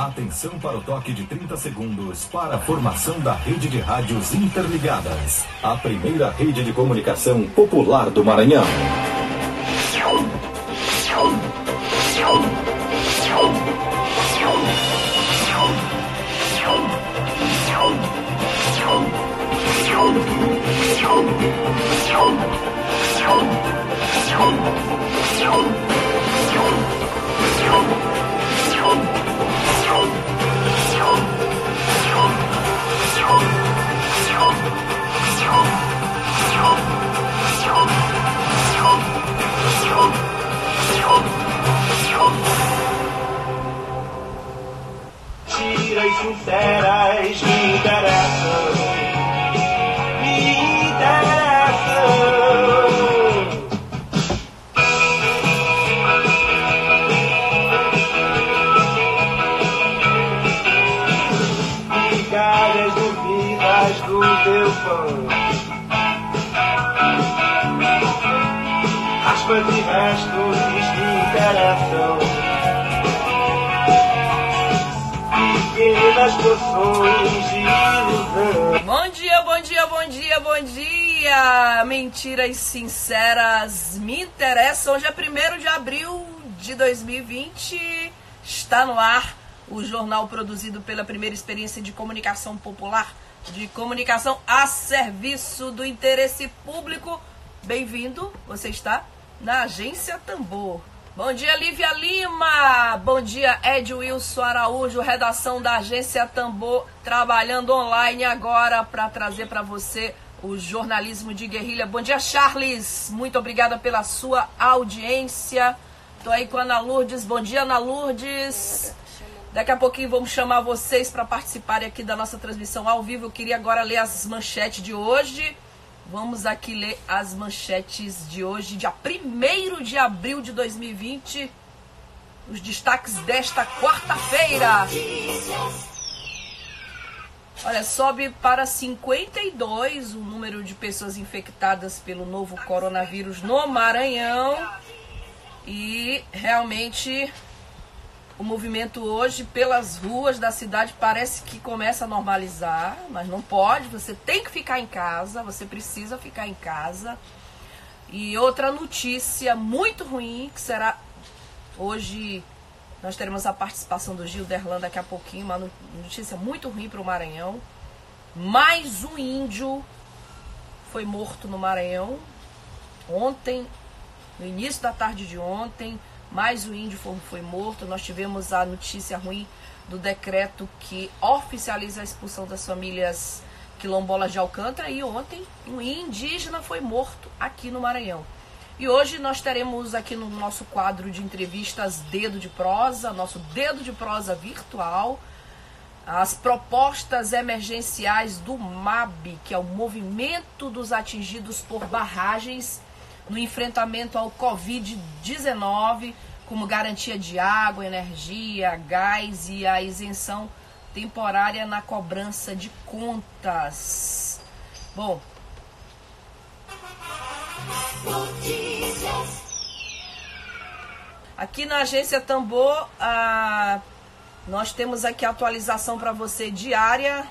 Atenção para o toque de 30 segundos para a formação da rede de rádios interligadas. A primeira rede de comunicação popular do Maranhão. Sinceras me interessam. Porções de ilusão. Bom dia, bom dia, bom dia, bom dia! Mentiras sinceras me interessam. Hoje é 1 de abril de 2020. Está no ar o jornal produzido pela primeira experiência de comunicação popular, de comunicação a serviço do interesse público. Bem-vindo, você está na Agência Tambor. Bom dia, Lívia Lima. Bom dia, Ed Wilson Araújo, redação da Agência Tambor, trabalhando online agora para trazer para você o jornalismo de guerrilha. Bom dia, Charles. Muito obrigada pela sua audiência. Tô aí com a Ana Lourdes. Bom dia, Ana Lourdes. Daqui a pouquinho vamos chamar vocês para participarem aqui da nossa transmissão ao vivo. Eu queria agora ler as manchetes de hoje. Vamos aqui ler as manchetes de hoje, dia 1 de abril de 2020. Os destaques desta quarta-feira. Olha, sobe para 52 o número de pessoas infectadas pelo novo coronavírus no Maranhão. E realmente o movimento hoje pelas ruas da cidade parece que começa a normalizar, mas não pode, você tem que ficar em casa, você precisa ficar em casa. E outra notícia muito ruim, que será hoje nós teremos a participação do Gil Derlan daqui a pouquinho, uma notícia muito ruim para o Maranhão. Mais um índio foi morto no Maranhão ontem, no início da tarde de ontem mais um índio foi, morto. Nós tivemos a notícia ruim do decreto que oficializa a expulsão das famílias quilombolas de Alcântara e ontem um indígena foi morto aqui no Maranhão. E hoje nós teremos aqui no nosso quadro de entrevistas Dedo de Prosa, nosso Dedo de Prosa virtual, as propostas emergenciais do MAB, que é o Movimento dos Atingidos por Barragens no enfrentamento ao Covid-19, como garantia de água, energia, gás e a isenção temporária na cobrança de contas. Bom. Aqui na agência Tambor, ah, nós temos aqui a atualização para você diária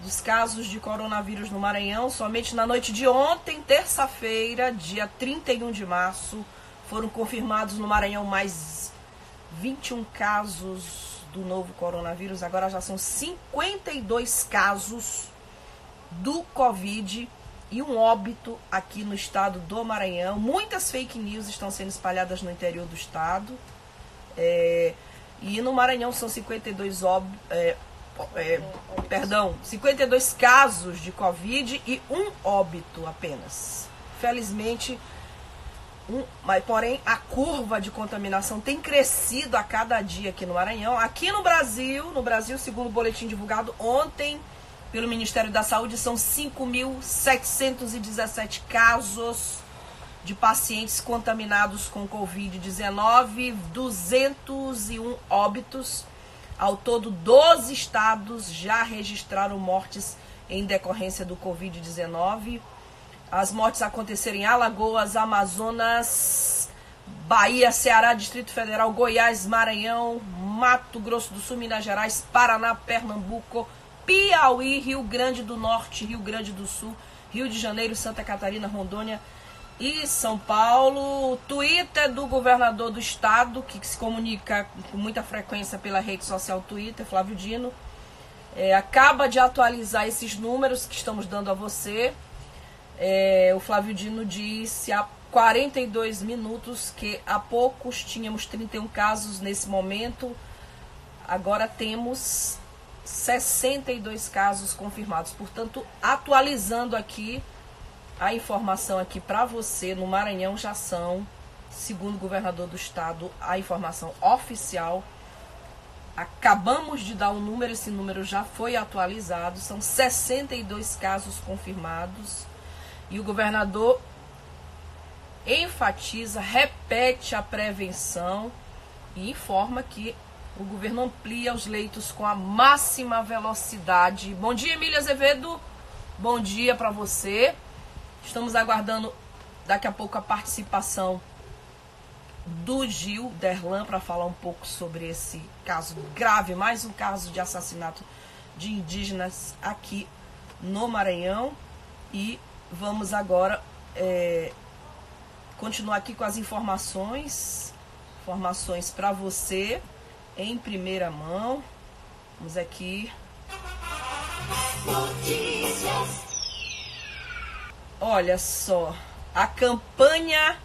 dos casos de coronavírus no Maranhão. Somente na noite de ontem, terça-feira, dia 31 de março, foram confirmados no Maranhão mais 21 casos do novo coronavírus. Agora já são 52 casos do Covid e um óbito aqui no estado do Maranhão. Muitas fake news estão sendo espalhadas no interior do estado. É, e no Maranhão são 52 óbitos. É, é, perdão, 52 casos de Covid e um óbito apenas. Felizmente, um, mas porém a curva de contaminação tem crescido a cada dia aqui no Maranhão. Aqui no Brasil, no Brasil, segundo o boletim divulgado ontem pelo Ministério da Saúde, são 5.717 casos de pacientes contaminados com Covid-19, 201 óbitos ao todo, 12 estados já registraram mortes em decorrência do Covid-19. As mortes aconteceram em Alagoas, Amazonas, Bahia, Ceará, Distrito Federal, Goiás, Maranhão, Mato Grosso do Sul, Minas Gerais, Paraná, Pernambuco, Piauí, Rio Grande do Norte, Rio Grande do Sul, Rio de Janeiro, Santa Catarina, Rondônia e São Paulo. Twitter do governador do estado, que se comunica com muita frequência pela rede social Twitter, Flávio Dino, é, acaba de atualizar esses números que estamos dando a você. É, o Flávio Dino disse há 42 minutos que há poucos tínhamos 31 casos nesse momento. Agora temos 62 casos confirmados. Portanto, atualizando aqui a informação aqui para você, no Maranhão já são, segundo o governador do estado, a informação oficial. Acabamos de dar um número, esse número já foi atualizado, são 62 casos confirmados. E o governador enfatiza, repete a prevenção e informa que o governo amplia os leitos com a máxima velocidade. Bom dia, Emília Azevedo. Bom dia para você. Estamos aguardando daqui a pouco a participação do Gil Derlan para falar um pouco sobre esse caso grave, mais um caso de assassinato de indígenas aqui no Maranhão. E vamos agora é, continuar aqui com as informações, informações para você em primeira mão. Vamos aqui. Notícias. Olha só, a campanha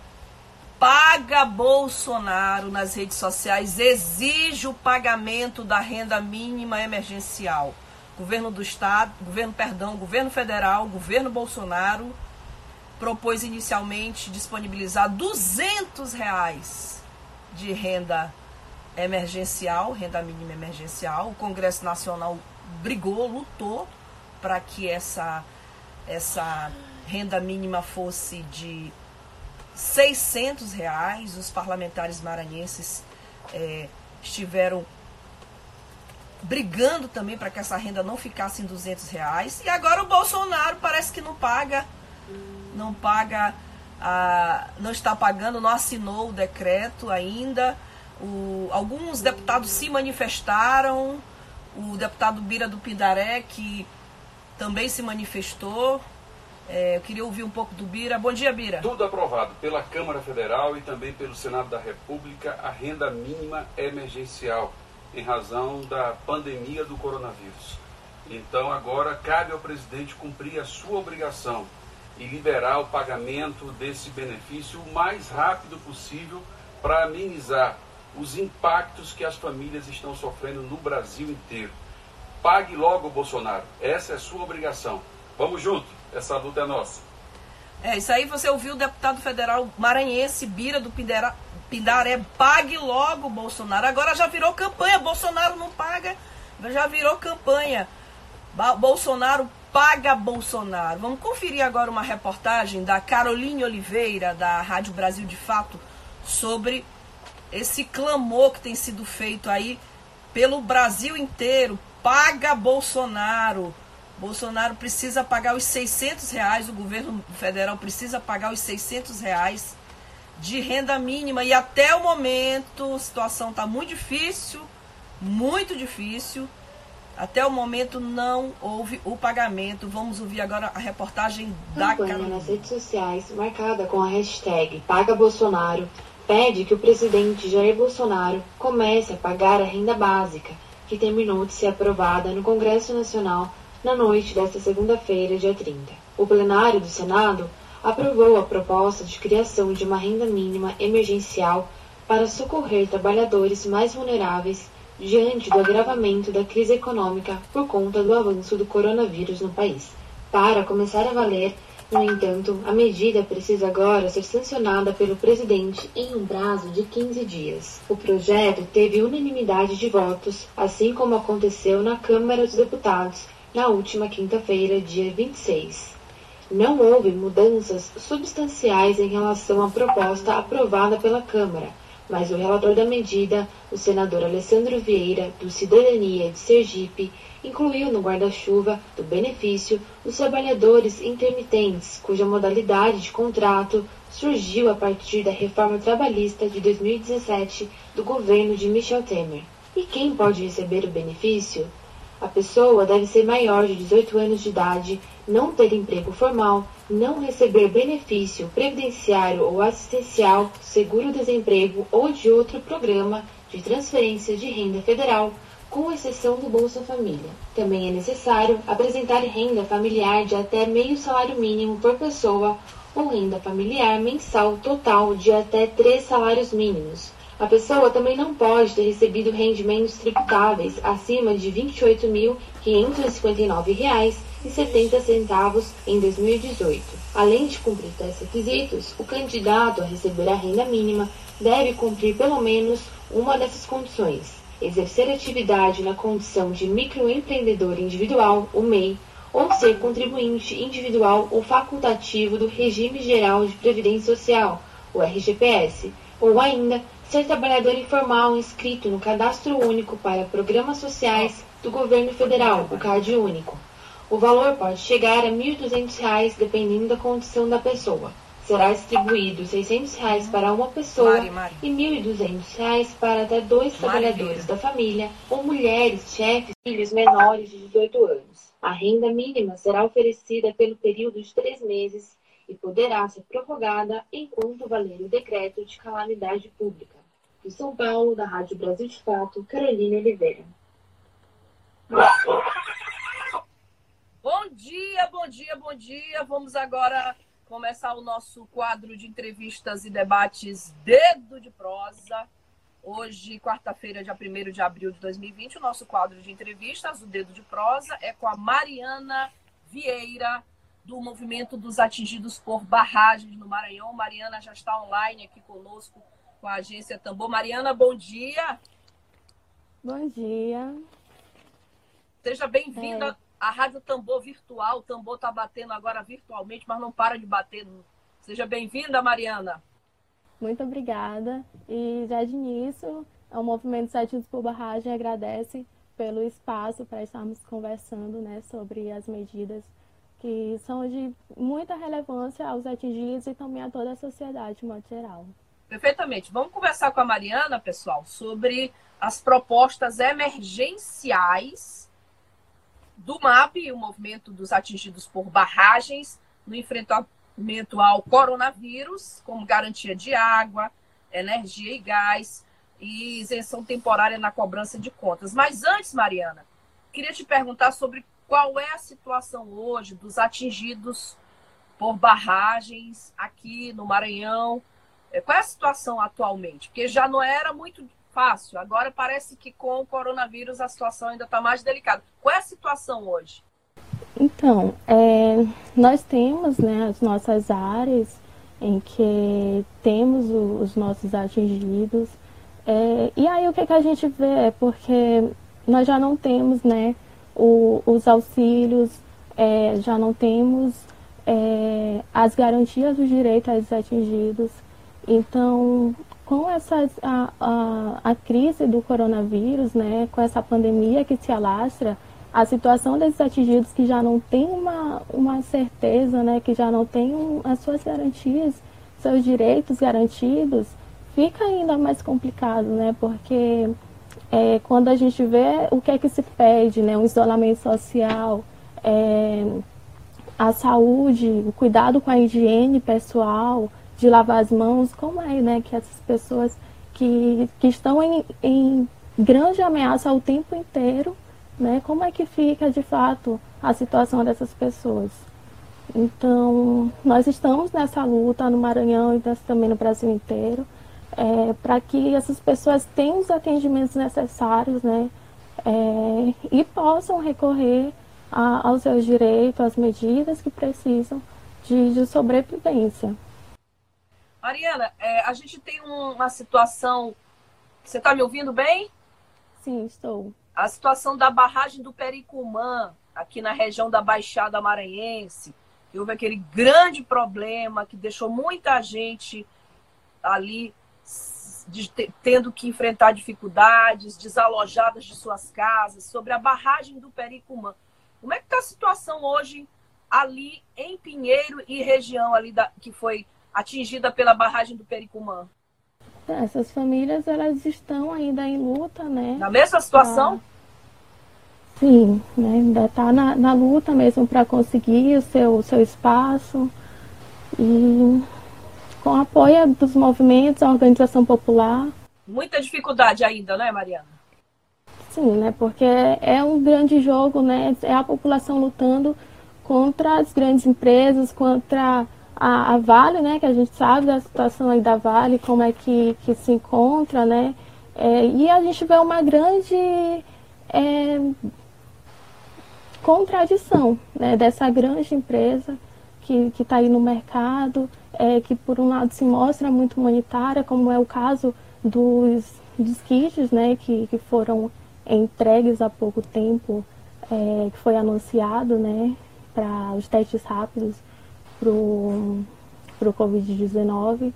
Paga Bolsonaro nas redes sociais exige o pagamento da renda mínima emergencial. Governo do Estado, governo, perdão, governo federal, governo Bolsonaro propôs inicialmente disponibilizar 200 reais de renda emergencial, renda mínima emergencial. O Congresso Nacional brigou, lutou para que essa, essa renda mínima fosse de 600 reais. Os parlamentares maranhenses é, estiveram brigando também para que essa renda não ficasse em 200 reais. E agora o Bolsonaro parece que não paga, não paga, a, não está pagando, não assinou o decreto ainda. O, alguns deputados se manifestaram, o deputado Bira do Pindaré, que também se manifestou. É, eu queria ouvir um pouco do Bira. Bom dia, Bira. Tudo aprovado pela Câmara Federal e também pelo Senado da República, a renda mínima emergencial, em razão da pandemia do coronavírus. Então, agora cabe ao presidente cumprir a sua obrigação e liberar o pagamento desse benefício o mais rápido possível para amenizar os impactos que as famílias estão sofrendo no Brasil inteiro. Pague logo, Bolsonaro. Essa é a sua obrigação. Vamos junto. Essa luta é nossa. É, isso aí você ouviu o deputado federal maranhense Bira do Pindera, Pindaré. Pague logo, Bolsonaro. Agora já virou campanha. Bolsonaro não paga. Já virou campanha. Bolsonaro paga Bolsonaro. Vamos conferir agora uma reportagem da Caroline Oliveira, da Rádio Brasil de Fato, sobre esse clamor que tem sido feito aí pelo Brasil inteiro. Paga Bolsonaro. Bolsonaro precisa pagar os 600 reais, o governo federal precisa pagar os 600 reais de renda mínima. E até o momento a situação está muito difícil, muito difícil. Até o momento não houve o pagamento. Vamos ouvir agora a reportagem da Campanha Carolina. nas redes sociais, marcada com a hashtag Paga Bolsonaro, pede que o presidente Jair Bolsonaro comece a pagar a renda básica, que terminou de ser aprovada no Congresso Nacional na noite desta segunda-feira, dia 30. O plenário do Senado aprovou a proposta de criação de uma renda mínima emergencial para socorrer trabalhadores mais vulneráveis diante do agravamento da crise econômica por conta do avanço do coronavírus no país. Para começar a valer, no entanto, a medida precisa agora ser sancionada pelo presidente em um prazo de 15 dias. O projeto teve unanimidade de votos, assim como aconteceu na Câmara dos Deputados na última quinta-feira, dia 26. Não houve mudanças substanciais em relação à proposta aprovada pela Câmara, mas o relator da medida, o senador Alessandro Vieira, do Cidadania de Sergipe, incluiu no guarda-chuva do benefício os trabalhadores intermitentes, cuja modalidade de contrato surgiu a partir da reforma trabalhista de 2017 do governo de Michel Temer. E quem pode receber o benefício? A pessoa deve ser maior de 18 anos de idade, não ter emprego formal, não receber benefício previdenciário ou assistencial, seguro-desemprego ou de outro programa de transferência de renda federal, com exceção do Bolsa Família. Também é necessário apresentar renda familiar de até meio salário mínimo por pessoa ou renda familiar mensal total de até três salários mínimos. A pessoa também não pode ter recebido rendimentos tributáveis acima de R$ 28.559,70 em 2018. Além de cumprir tais requisitos, o candidato a receber a renda mínima deve cumprir pelo menos uma dessas condições: exercer atividade na condição de microempreendedor individual, o MEI, ou ser contribuinte individual ou facultativo do Regime Geral de Previdência Social, o RGPS, ou ainda ser trabalhador informal inscrito no Cadastro Único para Programas Sociais do Governo Federal, o CAD Único. O valor pode chegar a R$ 1.200, dependendo da condição da pessoa. Será distribuído 600 reais para uma pessoa Mari, Mari. e R$ 1.200 para até dois trabalhadores da família ou mulheres, chefes, filhos menores de 18 anos. A renda mínima será oferecida pelo período de três meses e poderá ser prorrogada enquanto valer o decreto de calamidade pública. De São Paulo, da Rádio Brasil de Fato, Carolina Oliveira. Bom dia, bom dia, bom dia. Vamos agora começar o nosso quadro de entrevistas e debates Dedo de Prosa. Hoje, quarta-feira, dia 1 de abril de 2020, o nosso quadro de entrevistas, o Dedo de Prosa, é com a Mariana Vieira, do Movimento dos Atingidos por Barragens no Maranhão. Mariana já está online aqui conosco com a agência Tambor. Mariana, bom dia. Bom dia. Seja bem-vinda à Rádio Tambor Virtual. O tambor está batendo agora virtualmente, mas não para de bater. Seja bem-vinda, Mariana. Muito obrigada. E já de início, o Movimento Setidos por Barragem agradece pelo espaço para estarmos conversando né, sobre as medidas que são de muita relevância aos atingidos e também a toda a sociedade, de modo geral. Perfeitamente. Vamos conversar com a Mariana, pessoal, sobre as propostas emergenciais do MAP, o Movimento dos Atingidos por Barragens, no enfrentamento ao coronavírus, como garantia de água, energia e gás e isenção temporária na cobrança de contas. Mas antes, Mariana, queria te perguntar sobre qual é a situação hoje dos atingidos por barragens aqui no Maranhão. É, qual é a situação atualmente? Porque já não era muito fácil, agora parece que com o coronavírus a situação ainda está mais delicada. Qual é a situação hoje? Então, é, nós temos né, as nossas áreas em que temos o, os nossos atingidos. É, e aí o que, que a gente vê é porque nós já não temos né, o, os auxílios, é, já não temos é, as garantias do direito aos atingidos. Então, com essa, a, a, a, crise do coronavírus, né, com essa pandemia que se alastra, a situação desses atingidos que já não tem uma, uma certeza, né, que já não tem um, as suas garantias, seus direitos garantidos, fica ainda mais complicado, né, porque é, quando a gente vê o que é que se pede, né, um isolamento social, é, a saúde, o cuidado com a higiene pessoal, de lavar as mãos, como é né, que essas pessoas que, que estão em, em grande ameaça o tempo inteiro, né, como é que fica de fato a situação dessas pessoas. Então, nós estamos nessa luta no Maranhão e também no Brasil inteiro é, para que essas pessoas tenham os atendimentos necessários, né? É, e possam recorrer a, aos seus direitos, às medidas que precisam de, de sobrevivência. Mariana, é, a gente tem um, uma situação. Você está me ouvindo bem? Sim, estou. A situação da barragem do Pericumã, aqui na região da Baixada Maranhense, que houve aquele grande problema que deixou muita gente ali tendo que enfrentar dificuldades, desalojadas de suas casas, sobre a barragem do Pericumã. Como é que está a situação hoje ali em Pinheiro e região ali da, que foi atingida pela barragem do Pericumã? Essas famílias elas estão ainda em luta, né? Na mesma situação? Ah, sim, né? ainda está na, na luta mesmo para conseguir o seu, o seu espaço e com apoio dos movimentos, a organização popular. Muita dificuldade ainda, né, Mariana? Sim, né? Porque é um grande jogo, né? É a população lutando contra as grandes empresas, contra a, a, Vale, né, que a gente sabe da situação aí da Vale, como é que, que se encontra, né, é, e a gente vê uma grande é, contradição né, dessa grande empresa que está aí no mercado, é, que por um lado se mostra muito humanitária, como é o caso dos, dos kits né, que, que foram entregues há pouco tempo, é, que foi anunciado né, para os testes rápidos para o Covid-19.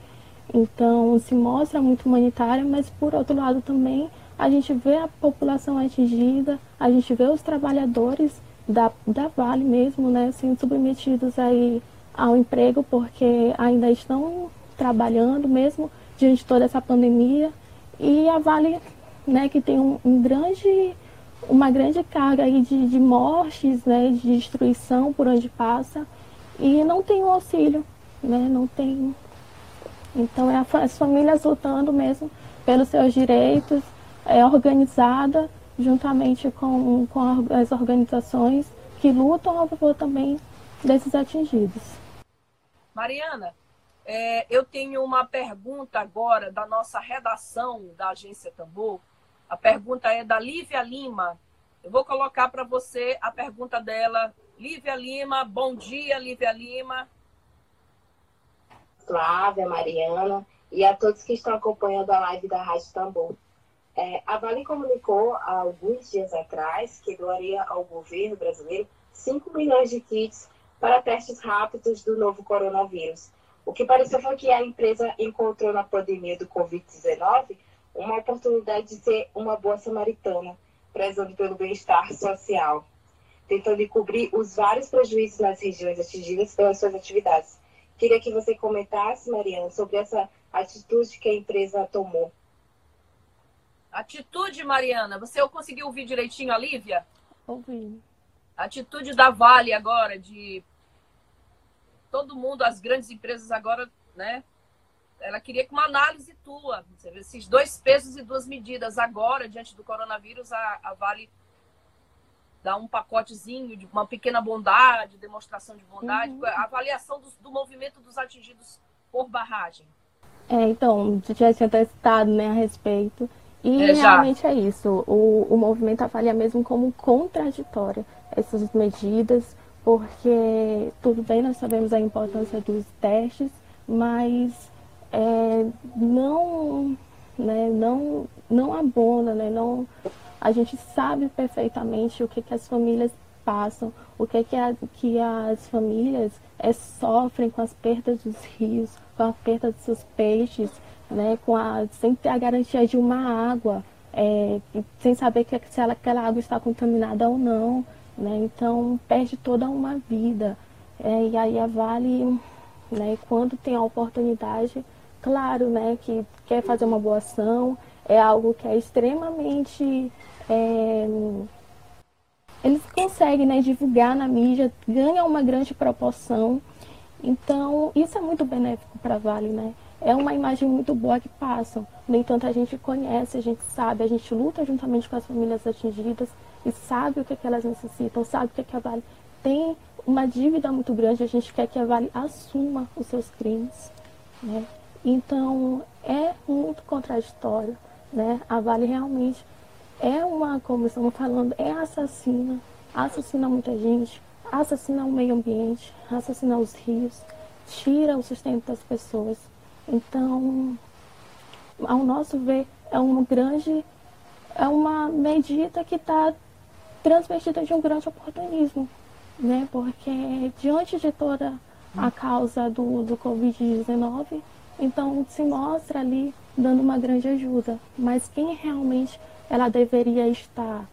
Então, se mostra muito humanitária, mas por outro lado também a gente vê a população atingida, a gente vê os trabalhadores da, da Vale mesmo, né, sendo submetidos aí ao emprego, porque ainda estão trabalhando mesmo diante de toda essa pandemia. E a Vale, né, que tem um, um grande, uma grande carga aí de, de mortes, né, de destruição por onde passa, e não tem o auxílio, né? Não tem. Então é as famílias lutando mesmo pelos seus direitos, é organizada juntamente com, com as organizações que lutam a favor também desses atingidos. Mariana, é, eu tenho uma pergunta agora da nossa redação da Agência Tambor. A pergunta é da Lívia Lima. Eu vou colocar para você a pergunta dela Lívia Lima, bom dia, Lívia Lima. Flávia, Mariana e a todos que estão acompanhando a live da Rádio Tambor. É, a Vale comunicou há alguns dias atrás que doaria ao governo brasileiro 5 milhões de kits para testes rápidos do novo coronavírus. O que pareceu foi que a empresa encontrou na pandemia do Covid-19 uma oportunidade de ser uma boa samaritana, prezando pelo bem-estar social tentando cobrir os vários prejuízos nas regiões atingidas pelas suas atividades. Queria que você comentasse, Mariana, sobre essa atitude que a empresa tomou. Atitude, Mariana. Você conseguiu ouvir direitinho a Lívia? Ouvi. Atitude da Vale agora, de todo mundo, as grandes empresas agora, né? Ela queria que uma análise tua, esses dois pesos e duas medidas agora, diante do coronavírus, a, a Vale dar um pacotezinho de uma pequena bondade, demonstração de bondade, uhum. a avaliação do, do, movimento dos atingidos por barragem. É, então, já tinha testado né, a respeito. E é, realmente é isso. O, o movimento avalia mesmo como contraditória essas medidas, porque tudo bem, nós sabemos a importância dos testes, mas é, não, né, não, não abona, né, não a gente sabe perfeitamente o que, que as famílias passam, o que, que, a, que as famílias é, sofrem com as perdas dos rios, com a perda dos seus peixes, né, com a, sem ter a garantia de uma água, é, sem saber que, se ela, aquela água está contaminada ou não. Né, então perde toda uma vida. É, e aí a Vale, né, quando tem a oportunidade, claro né, que quer fazer uma boa ação, é algo que é extremamente. É, eles conseguem né, divulgar na mídia, ganha uma grande proporção. Então, isso é muito benéfico para a Vale, né? É uma imagem muito boa que passam. No entanto, a gente conhece, a gente sabe, a gente luta juntamente com as famílias atingidas e sabe o que, é que elas necessitam, sabe o que, é que a Vale tem uma dívida muito grande, a gente quer que a Vale assuma os seus crimes. Né? Então, é muito contraditório né? A Vale realmente é uma, como estamos falando, é assassina, assassina muita gente, assassina o meio ambiente, assassina os rios, tira o sustento das pessoas. Então, ao nosso ver, é uma grande, é uma medida que está transvestida de um grande oportunismo, né? Porque diante de toda a causa do, do Covid-19, então se mostra ali dando uma grande ajuda. Mas quem realmente ela deveria estar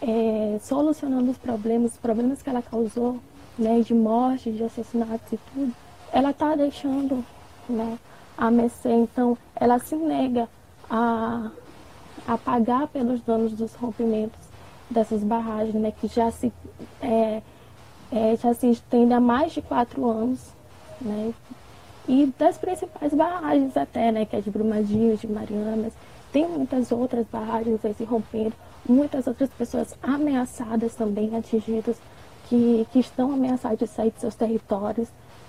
é, solucionando os problemas, os problemas que ela causou, né, de morte, de assassinatos e tudo, ela está deixando né, a mercê. Então, ela se nega a, a pagar pelos danos dos rompimentos dessas barragens, né, que já se, é, é, já se estende há mais de quatro anos, né, e das principais barragens até, né, que é de Brumadinho, de Marianas, tem muitas outras barragens aí se rompendo, muitas outras pessoas ameaçadas também, atingidas, que, que estão ameaçadas de sair de seus territórios,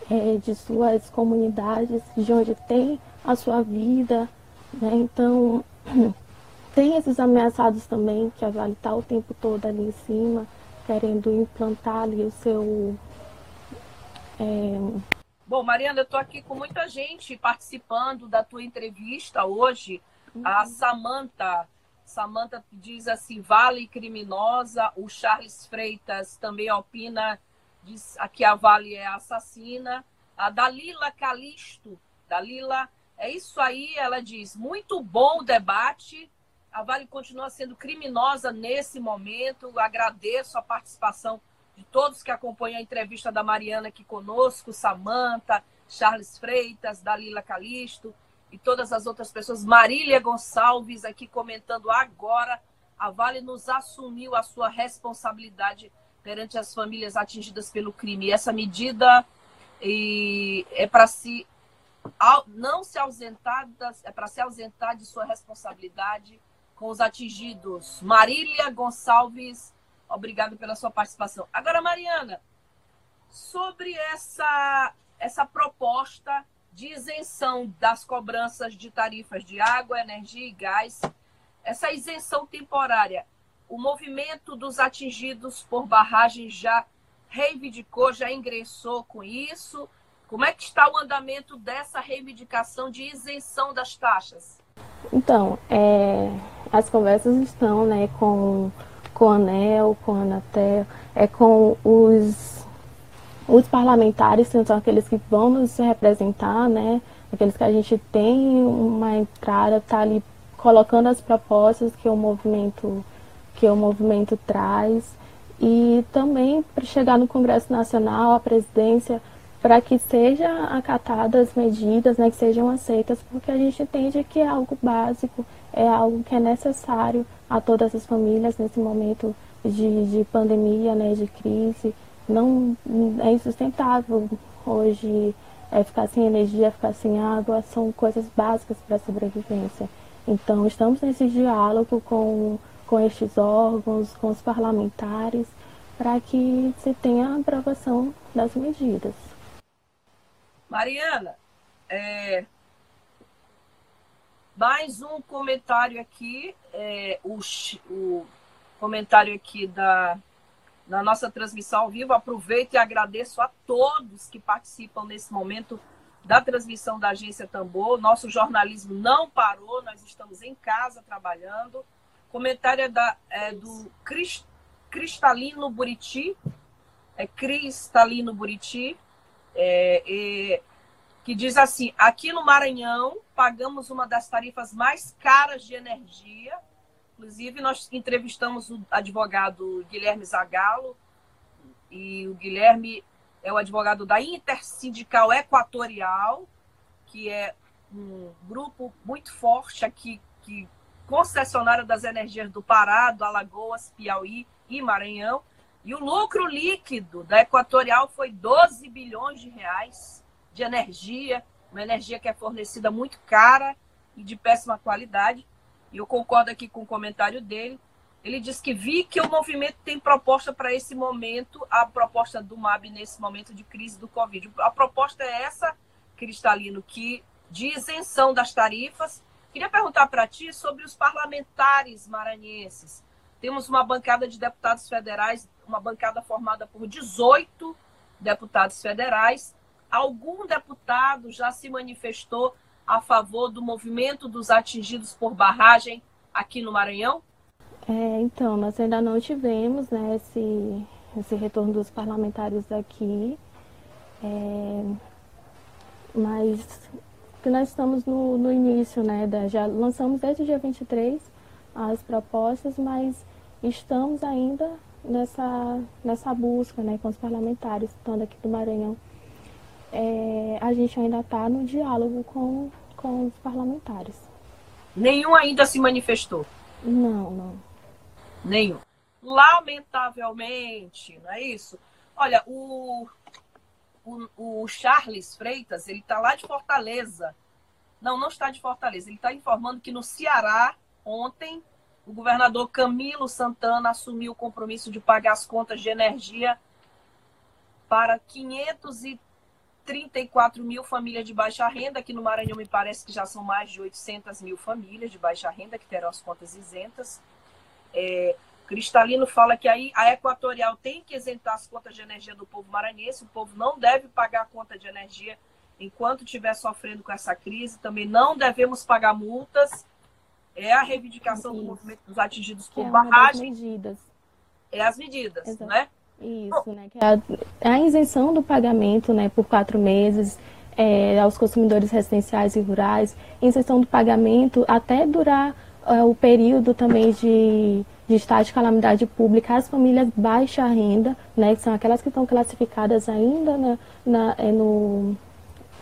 é, de suas comunidades, de onde tem a sua vida, né, então tem esses ameaçados também, que a Vale está o tempo todo ali em cima, querendo implantar ali o seu... É, Bom, Mariana, eu estou aqui com muita gente participando da tua entrevista hoje. Uhum. A Samanta, Samanta diz assim, Vale criminosa. O Charles Freitas também opina, diz que a Vale é assassina. A Dalila Calisto, Dalila, é isso aí, ela diz, muito bom o debate. A Vale continua sendo criminosa nesse momento. Agradeço a participação de todos que acompanham a entrevista da Mariana aqui conosco, Samanta, Charles Freitas, Dalila Calisto e todas as outras pessoas. Marília Gonçalves aqui comentando agora. A Vale nos assumiu a sua responsabilidade perante as famílias atingidas pelo crime. E essa medida e, é para se não se ausentar, é para se ausentar de sua responsabilidade com os atingidos. Marília Gonçalves Obrigado pela sua participação. Agora, Mariana, sobre essa, essa proposta de isenção das cobranças de tarifas de água, energia e gás, essa isenção temporária, o movimento dos atingidos por barragem já reivindicou, já ingressou com isso? Como é que está o andamento dessa reivindicação de isenção das taxas? Então, é, as conversas estão né, com com a ANEL, com a Anatel, é com os, os parlamentares, são aqueles que vão nos representar, né? Aqueles que a gente tem uma entrada, tá ali colocando as propostas que o movimento que o movimento traz e também para chegar no Congresso Nacional, a presidência, para que sejam acatadas medidas, né, que sejam aceitas, porque a gente entende que é algo básico, é algo que é necessário a todas as famílias nesse momento de, de pandemia, né, de crise. Não é insustentável hoje é, ficar sem energia, ficar sem água, são coisas básicas para a sobrevivência. Então, estamos nesse diálogo com, com estes órgãos, com os parlamentares, para que se tenha a aprovação das medidas. Mariana, é, mais um comentário aqui, é, o, o, comentário aqui da, da nossa transmissão ao vivo. Aproveito e agradeço a todos que participam nesse momento da transmissão da Agência Tambor. Nosso jornalismo não parou, nós estamos em casa trabalhando. Comentário é, da, é do Crist, Cristalino Buriti, é Cristalino Buriti, é, que diz assim: aqui no Maranhão pagamos uma das tarifas mais caras de energia. Inclusive, nós entrevistamos o advogado Guilherme Zagalo, e o Guilherme é o advogado da Intersindical Equatorial, que é um grupo muito forte aqui, que concessionário das energias do Pará, do Alagoas, Piauí e Maranhão. E o lucro líquido da Equatorial foi 12 bilhões de reais de energia uma energia que é fornecida muito cara e de péssima qualidade. E eu concordo aqui com o comentário dele. Ele diz que vi que o movimento tem proposta para esse momento, a proposta do MAB nesse momento de crise do Covid. A proposta é essa, Cristalino, que de isenção das tarifas. Queria perguntar para ti sobre os parlamentares maranhenses. Temos uma bancada de deputados federais, uma bancada formada por 18 deputados federais algum deputado já se manifestou a favor do movimento dos atingidos por barragem aqui no Maranhão? É, então, nós ainda não tivemos né, esse, esse retorno dos parlamentares daqui, é, mas que nós estamos no, no início, né, da, já lançamos desde o dia 23 as propostas, mas estamos ainda nessa, nessa busca né, com os parlamentares, estando aqui do Maranhão é, a gente ainda está no diálogo com, com os parlamentares. Nenhum ainda se manifestou? Não, não. Nenhum. Lamentavelmente, não é isso? Olha, o, o, o Charles Freitas, ele está lá de Fortaleza. Não, não está de Fortaleza. Ele está informando que no Ceará, ontem, o governador Camilo Santana assumiu o compromisso de pagar as contas de energia para 534 mil famílias de baixa renda. Aqui no Maranhão, me parece que já são mais de 800 mil famílias de baixa renda que terão as contas isentas. É, Cristalino fala que aí a Equatorial tem que isentar as contas de energia do povo maranhense. O povo não deve pagar a conta de energia enquanto estiver sofrendo com essa crise. Também não devemos pagar multas é a reivindicação Isso. do movimento dos atingidos por é barragem. medidas. É as medidas, Exato. né? Isso, né? É a, a, isenção do pagamento né, por quatro meses é, aos consumidores residenciais e rurais, isenção do pagamento até durar é, o período também de, de estado de calamidade pública às famílias baixa renda, né, que são aquelas que estão classificadas ainda na, na é, no,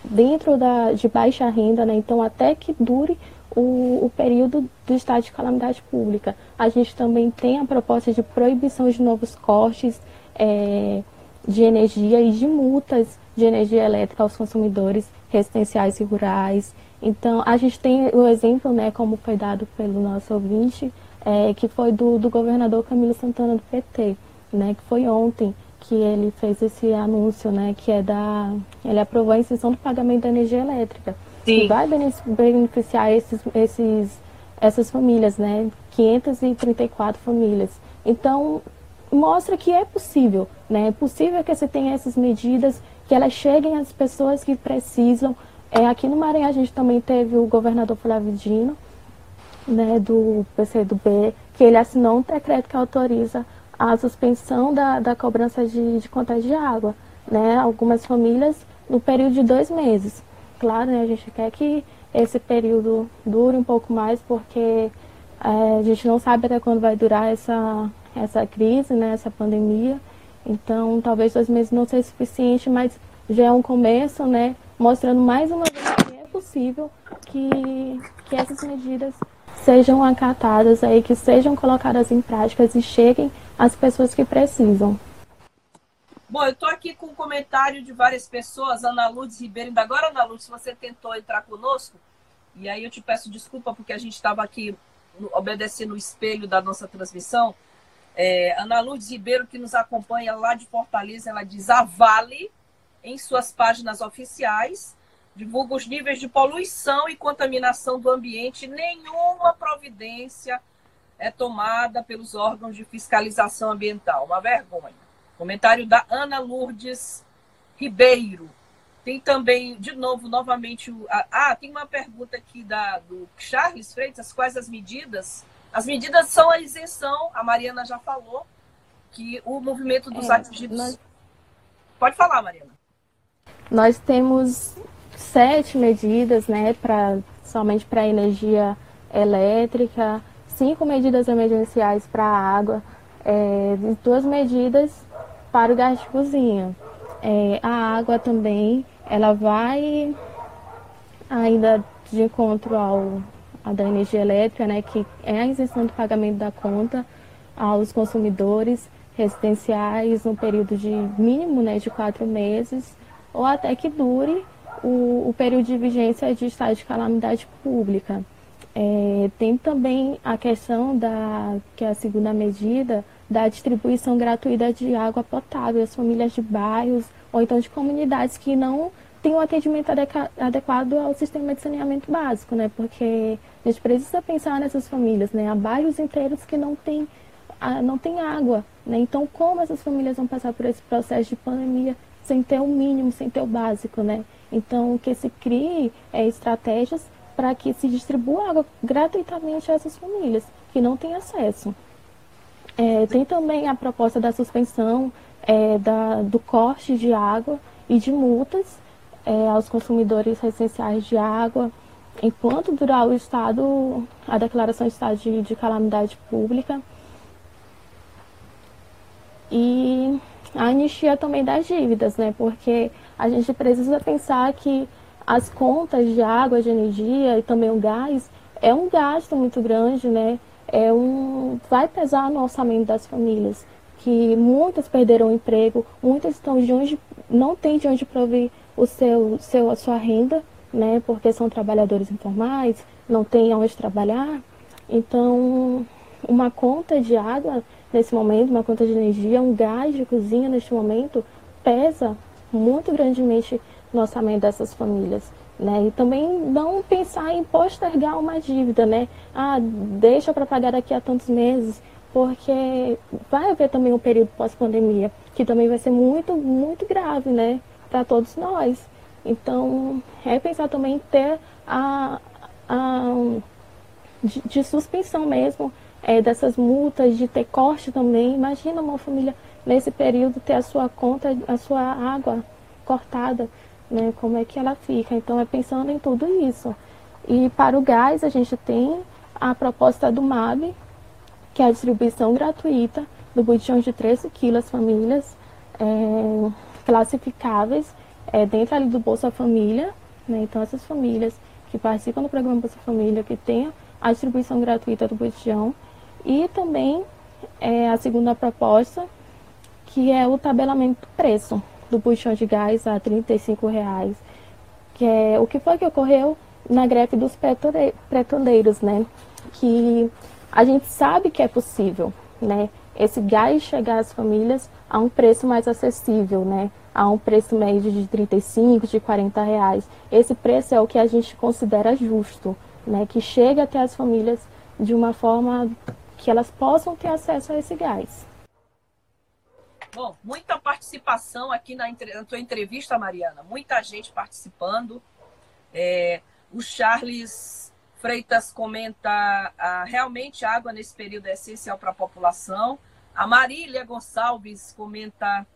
dentro da, de baixa renda, né, então até que dure o, o, período do estado de calamidade pública. A gente também tem a proposta de proibição de novos cortes é, de energia e de multas de energia elétrica aos consumidores residenciais e rurais. Então, a gente tem o exemplo, né, como foi dado pelo nosso ouvinte, é, que foi do, do governador Camilo Santana do PT, né, que foi ontem que ele fez esse anúncio, né, que é da, ele aprovou a isenção do pagamento da energia elétrica. Sim. que vai beneficiar esses, esses, essas famílias, né? 534 famílias. Então, mostra que é possível, né? É possível que você tenha essas medidas, que elas cheguem às pessoas que precisam. É, aqui no Maranhão a gente também teve o governador Flávio Dino, né, do PCdoB, que ele assinou um decreto que autoriza a suspensão da, da cobrança de, de contas de água, né? Algumas famílias no período de dois meses. Claro, né, a gente quer que esse período dure um pouco mais, porque é, a gente não sabe até quando vai durar essa, essa crise, né, essa pandemia. Então, talvez dois meses não seja suficiente, mas já é um começo, né, mostrando mais uma vez que é possível que, que essas medidas sejam acatadas aí, que sejam colocadas em práticas e cheguem às pessoas que precisam. Bom, eu estou aqui com um comentário de várias pessoas. Ana Lourdes Ribeiro, ainda agora, Ana Lourdes, você tentou entrar conosco, e aí eu te peço desculpa porque a gente estava aqui obedecendo o espelho da nossa transmissão. É, Ana Lourdes Ribeiro, que nos acompanha lá de Fortaleza, ela diz: a Vale, em suas páginas oficiais, divulga os níveis de poluição e contaminação do ambiente. Nenhuma providência é tomada pelos órgãos de fiscalização ambiental. Uma vergonha. Comentário da Ana Lourdes Ribeiro. Tem também, de novo, novamente. O, ah, tem uma pergunta aqui da, do Charles Freitas: quais as medidas? As medidas são a isenção, a Mariana já falou, que o movimento dos é, atingidos. Nós... Pode falar, Mariana. Nós temos sete medidas, né, pra, somente para energia elétrica, cinco medidas emergenciais para a água, é, duas medidas para o gás de cozinha. É, a água também, ela vai ainda de encontro ao a da energia elétrica, né, que é a isenção do pagamento da conta aos consumidores residenciais no período de mínimo né, de quatro meses, ou até que dure o, o período de vigência de estado de calamidade pública. É, tem também a questão da que é a segunda medida da distribuição gratuita de água potável às famílias de bairros ou então de comunidades que não têm um atendimento adequado ao sistema de saneamento básico, né? Porque a gente precisa pensar nessas famílias, né? Há bairros inteiros que não têm não tem água, né? Então, como essas famílias vão passar por esse processo de pandemia sem ter o mínimo, sem ter o básico, né? Então, que se crie é, estratégias para que se distribua água gratuitamente a essas famílias que não têm acesso. É, tem também a proposta da suspensão é, da, do corte de água e de multas é, aos consumidores residenciais de água, enquanto durar o estado, a declaração de estado de, de calamidade pública. E a anistia também das dívidas, né? Porque a gente precisa pensar que as contas de água, de energia e também o gás é um gasto muito grande, né? É um, vai pesar no orçamento das famílias, que muitas perderam o emprego, muitas estão de onde, não têm de onde prover o seu, seu, a sua renda, né? Porque são trabalhadores informais, não têm onde trabalhar. Então, uma conta de água nesse momento, uma conta de energia, um gás de cozinha neste momento, pesa muito grandemente no orçamento dessas famílias. Né? E também não pensar em postergar uma dívida, né? Ah, deixa para pagar daqui a tantos meses, porque vai haver também um período pós-pandemia, que também vai ser muito, muito grave, né? Para todos nós. Então, é pensar também em ter a, a de, de suspensão mesmo é, dessas multas, de ter corte também. Imagina uma família nesse período ter a sua conta, a sua água cortada, né? Como é que ela fica? Então é pensando em tudo isso. E para o gás a gente tem a proposta do MAB, que é a distribuição gratuita do botijão de 13 quilos às famílias é, classificáveis é, dentro ali do Bolsa Família. Né? Então essas famílias que participam do programa Bolsa Família, que tem a distribuição gratuita do botijão. E também é, a segunda proposta, que é o tabelamento do preço do buchão de gás a R$ reais, que é o que foi que ocorreu na greve dos petroleiros, né? Que a gente sabe que é possível, né? Esse gás chegar às famílias a um preço mais acessível, né? A um preço médio de 35, de 40 reais. Esse preço é o que a gente considera justo, né? Que chega até as famílias de uma forma que elas possam ter acesso a esse gás. Bom, muita participação aqui na, na tua entrevista, Mariana. Muita gente participando. É, o Charles Freitas comenta ah, realmente água nesse período é essencial para a população. A Marília Gonçalves comenta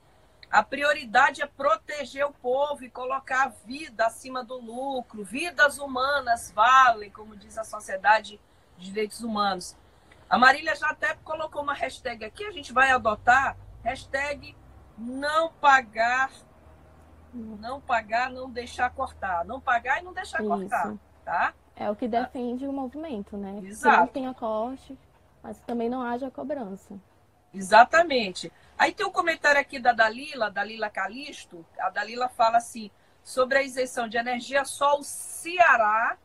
a prioridade é proteger o povo e colocar a vida acima do lucro. Vidas humanas valem, como diz a Sociedade de Direitos Humanos. A Marília já até colocou uma hashtag aqui, a gente vai adotar Hashtag não pagar, não pagar, não deixar cortar. Não pagar e não deixar Isso. cortar, tá? É o que defende o movimento, né? Exato. Que não tenha corte, mas também não haja cobrança. Exatamente. Aí tem um comentário aqui da Dalila, Dalila Calisto. A Dalila fala assim, sobre a isenção de energia, só o Ceará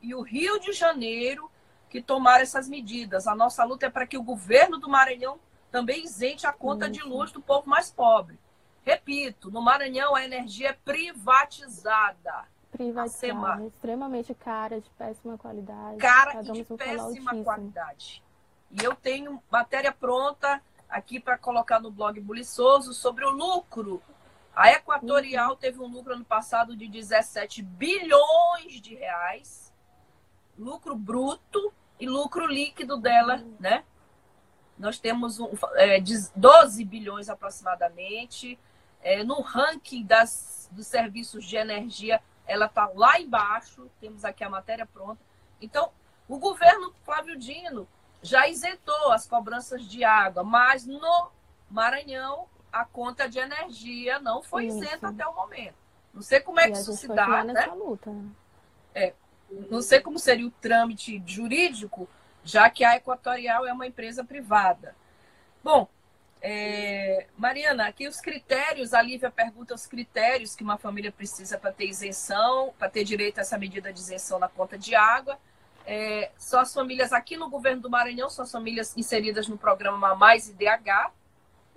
e o Rio de Janeiro que tomaram essas medidas. A nossa luta é para que o governo do Maranhão também isente a conta de luz do povo mais pobre. Repito, no Maranhão a energia é privatizada. Privatizada, extremamente cara, de péssima qualidade. Cara e de péssima qualidade. E eu tenho matéria pronta aqui para colocar no blog Buliçoso sobre o lucro. A Equatorial uhum. teve um lucro ano passado de 17 bilhões de reais, lucro bruto e lucro líquido dela, uhum. né? Nós temos um, é, 12 bilhões aproximadamente. É, no ranking das, dos serviços de energia, ela está lá embaixo. Temos aqui a matéria pronta. Então, o governo Flávio Dino já isentou as cobranças de água, mas no Maranhão a conta de energia não foi Isso. isenta até o momento. Não sei como é que isso se dá, né? Luta, né? É, não sei como seria o trâmite jurídico, já que a Equatorial é uma empresa privada. Bom, é, Mariana, aqui os critérios, a Lívia pergunta os critérios que uma família precisa para ter isenção, para ter direito a essa medida de isenção na conta de água. É, são as famílias aqui no governo do Maranhão, são as famílias inseridas no programa Mais IDH,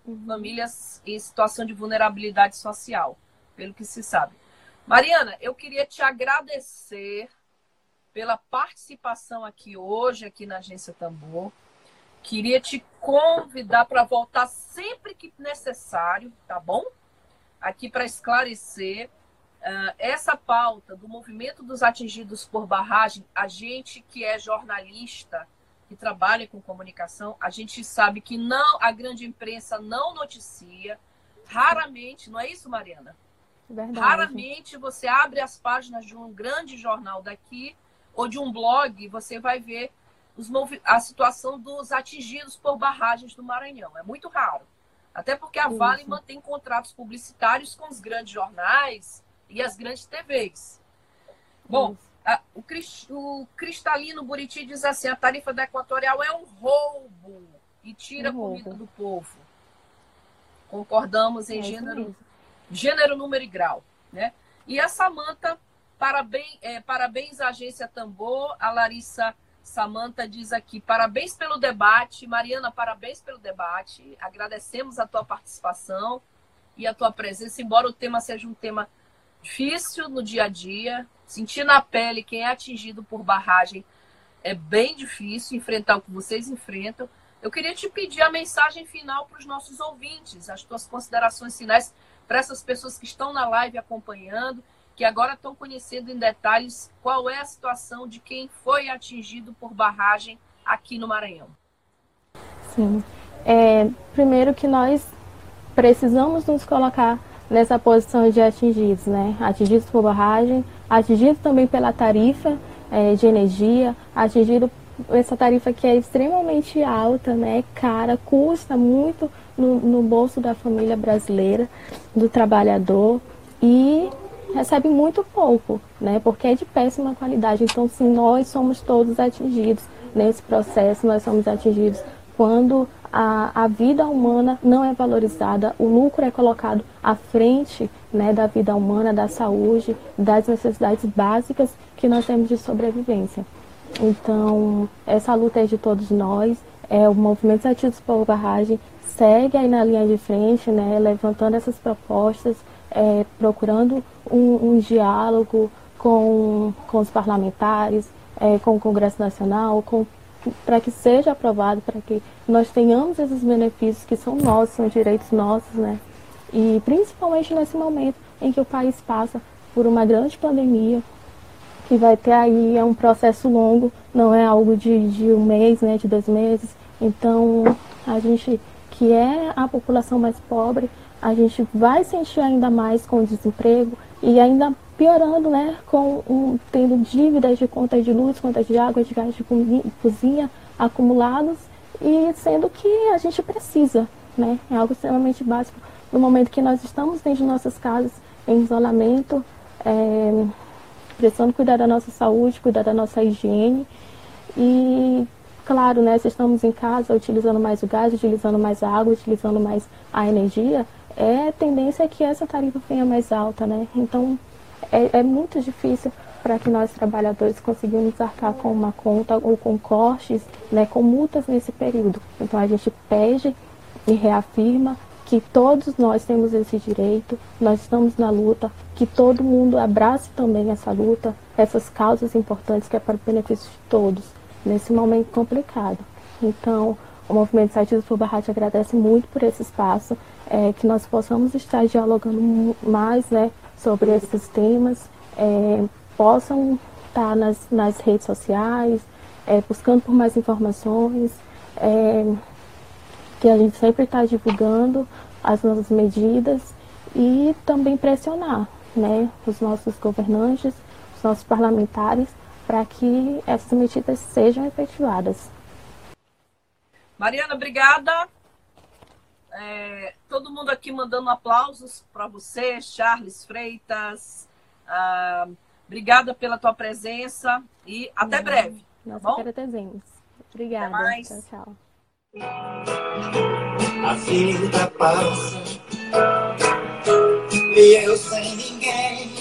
uhum. famílias em situação de vulnerabilidade social, pelo que se sabe. Mariana, eu queria te agradecer pela participação aqui hoje, aqui na Agência Tambor. Queria te convidar para voltar sempre que necessário, tá bom? Aqui para esclarecer uh, essa pauta do movimento dos atingidos por barragem. A gente que é jornalista, que trabalha com comunicação, a gente sabe que não a grande imprensa não noticia. Raramente, não é isso, Mariana? Verdade. Raramente você abre as páginas de um grande jornal daqui ou de um blog, você vai ver os, a situação dos atingidos por barragens do Maranhão. É muito raro. Até porque a Vale Isso. mantém contratos publicitários com os grandes jornais e as grandes TVs. Bom, a- o, o Cristalino Buriti diz assim: a tarifa da Equatorial é um roubo e tira a Um roubo. comida do povo. Concordamos em É gênero gênero, número e grau. Né? E a Samanta, parabéns, é, parabéns à agência Tambor. A Larissa Samanta diz aqui: parabéns pelo debate. Mariana, parabéns pelo debate. Agradecemos a tua participação e a tua presença, embora o tema seja um tema difícil no dia a dia. Sentir na pele quem é atingido por barragem é bem difícil enfrentar o que vocês enfrentam. Eu queria te pedir a mensagem final para os nossos ouvintes, as tuas considerações finais para essas pessoas que estão na live acompanhando, que agora estão conhecendo em detalhes qual é a situação de quem foi atingido por barragem aqui no Maranhão. Sim. É, primeiro que nós precisamos nos colocar nessa posição de atingidos, né? Atingidos por barragem, atingidos também pela tarifa é, de energia, atingido essa tarifa que é extremamente alta, né? Cara, custa muito no, no bolso da família brasileira, do trabalhador e recebe muito pouco, né? Porque é de péssima qualidade. Então, sim, nós somos todos atingidos nesse processo, nós somos atingidos quando a, a vida humana não é valorizada, o lucro é colocado à frente né, da vida humana, da saúde, das necessidades básicas que nós temos de sobrevivência. Então, essa luta é de todos nós, é, o Movimento Ativos por Barragem segue aí na linha de frente, né, levantando essas propostas, é, procurando um, um diálogo com, com os parlamentares, é, com o Congresso Nacional, para que seja aprovado, para que nós tenhamos esses benefícios que são nossos, são direitos nossos, né? E principalmente nesse momento em que o país passa por uma grande pandemia, que vai ter aí é um processo longo, não é algo de, de um mês, né, de dois meses. Então, a gente que é a população mais pobre, a gente vai sentir ainda mais com o desemprego e ainda piorando, né, com um, tendo dívidas de contas de luz, contas de água, de gás de cozinha acumulados e sendo que a gente precisa, né, é algo extremamente básico. No momento que nós estamos dentro de nossas casas em isolamento, é, precisando cuidar da nossa saúde, cuidar da nossa higiene. E claro, né, se estamos em casa utilizando mais o gás, utilizando mais a água, utilizando mais a energia, é tendência que essa tarifa venha mais alta, né? Então é, é muito difícil para que nós trabalhadores conseguimos arcar com uma conta ou com cortes, né, com multas nesse período. Então a gente pede e reafirma que todos nós temos esse direito, nós estamos na luta, que todo mundo abrace também essa luta, essas causas importantes que é para o benefício de todos, nesse momento complicado. Então, o Movimento Satiros por Barrate agradece muito por esse espaço, é, que nós possamos estar dialogando mais né, sobre esses temas, é, possam estar nas, nas redes sociais, é, buscando por mais informações, é, que a gente sempre está divulgando as nossas medidas e também pressionar né, os nossos governantes, os nossos parlamentares, para que essas medidas sejam efetivadas. Mariana, obrigada. É, todo mundo aqui mandando aplausos para você, Charles Freitas. Ah, obrigada pela tua presença e até breve. Nós bom? agradecemos. Obrigada. Até mais. Tchau, tchau. A vida passa e eu sem ninguém.